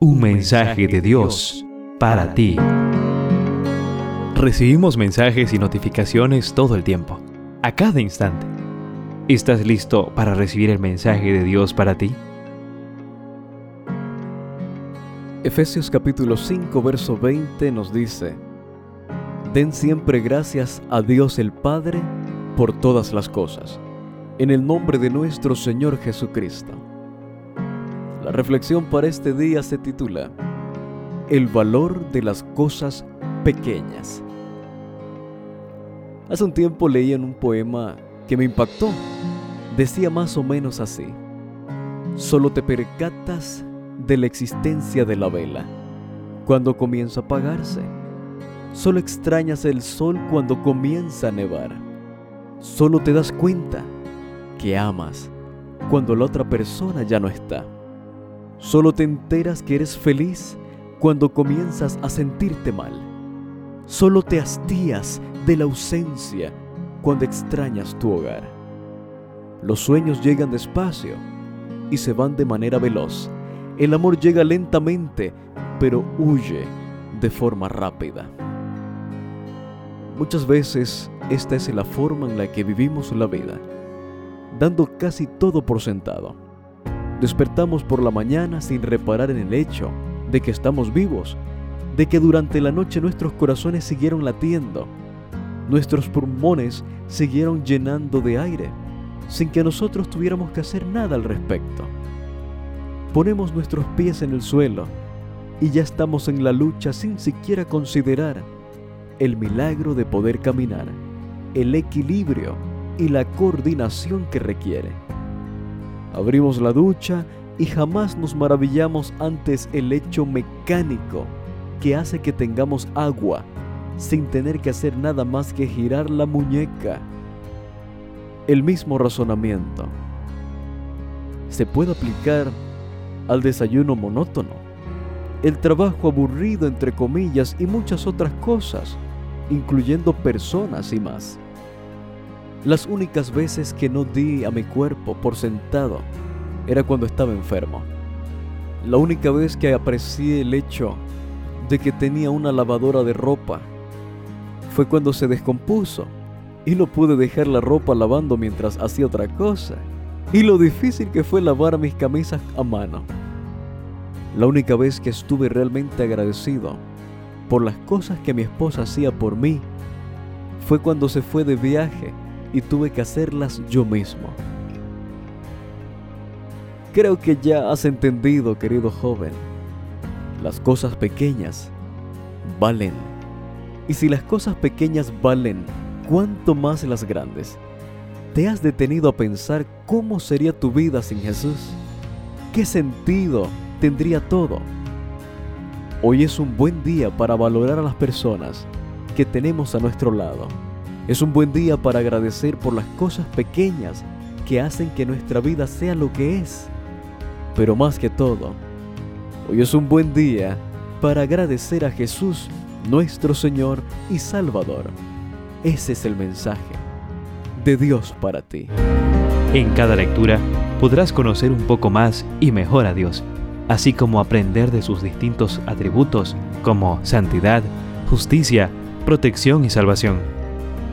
Un mensaje de Dios para ti. Recibimos mensajes y notificaciones todo el tiempo, a cada instante. ¿Estás listo para recibir el mensaje de Dios para ti? Efesios capítulo 5, verso 20 nos dice, Den siempre gracias a Dios el Padre por todas las cosas, en el nombre de nuestro Señor Jesucristo la reflexión para este día se titula El valor de las cosas pequeñas. Hace un tiempo leí en un poema que me impactó. Decía más o menos así. Solo te percatas de la existencia de la vela cuando comienza a apagarse. Solo extrañas el sol cuando comienza a nevar. Solo te das cuenta que amas cuando la otra persona ya no está. Solo te enteras que eres feliz cuando comienzas a sentirte mal. Solo te hastías de la ausencia cuando extrañas tu hogar. Los sueños llegan despacio y se van de manera veloz. El amor llega lentamente, pero huye de forma rápida. Muchas veces esta es la forma en la que vivimos la vida, dando casi todo por sentado Despertamos por la mañana sin reparar en el hecho de que estamos vivos, de que durante la noche nuestros corazones siguieron latiendo, nuestros pulmones siguieron llenando de aire, sin que nosotros tuviéramos que hacer nada al respecto. Ponemos nuestros pies en el suelo y ya estamos en la lucha sin siquiera considerar el milagro de poder caminar, el equilibrio y la coordinación que requiere. Abrimos la ducha y jamás nos maravillamos antes el hecho mecánico que hace que tengamos agua sin tener que hacer nada más que girar la muñeca. El mismo razonamiento se puede aplicar al desayuno monótono, el trabajo aburrido entre comillas y muchas otras cosas, incluyendo personas y más. Las únicas veces que no di a mi cuerpo por sentado era cuando estaba enfermo. La única vez que aprecié el hecho de que tenía una lavadora de ropa fue cuando se descompuso y no pude dejar la ropa lavando mientras hacía otra cosa. Y lo difícil que fue lavar mis camisas a mano. La única vez que estuve realmente agradecido por las cosas que mi esposa hacía por mí fue cuando se fue de viaje y tuve que hacerlas yo mismo. Creo que ya has entendido, querido joven, las cosas pequeñas valen. Y si las cosas pequeñas valen, ¿cuánto más las grandes? ¿Te has detenido a pensar cómo sería tu vida sin Jesús? ¿Qué sentido tendría todo? Hoy es un buen día para valorar a las personas que tenemos a nuestro lado es un buen día para agradecer por las cosas pequeñas que hacen que nuestra vida sea lo que es. Pero más que todo, hoy es un buen día para agradecer a Jesús, nuestro Señor y Salvador. Ese es el mensaje de Dios para ti. En cada lectura podrás conocer un poco más y mejor a Dios, así como aprender de sus distintos atributos como santidad, justicia, protección y salvación.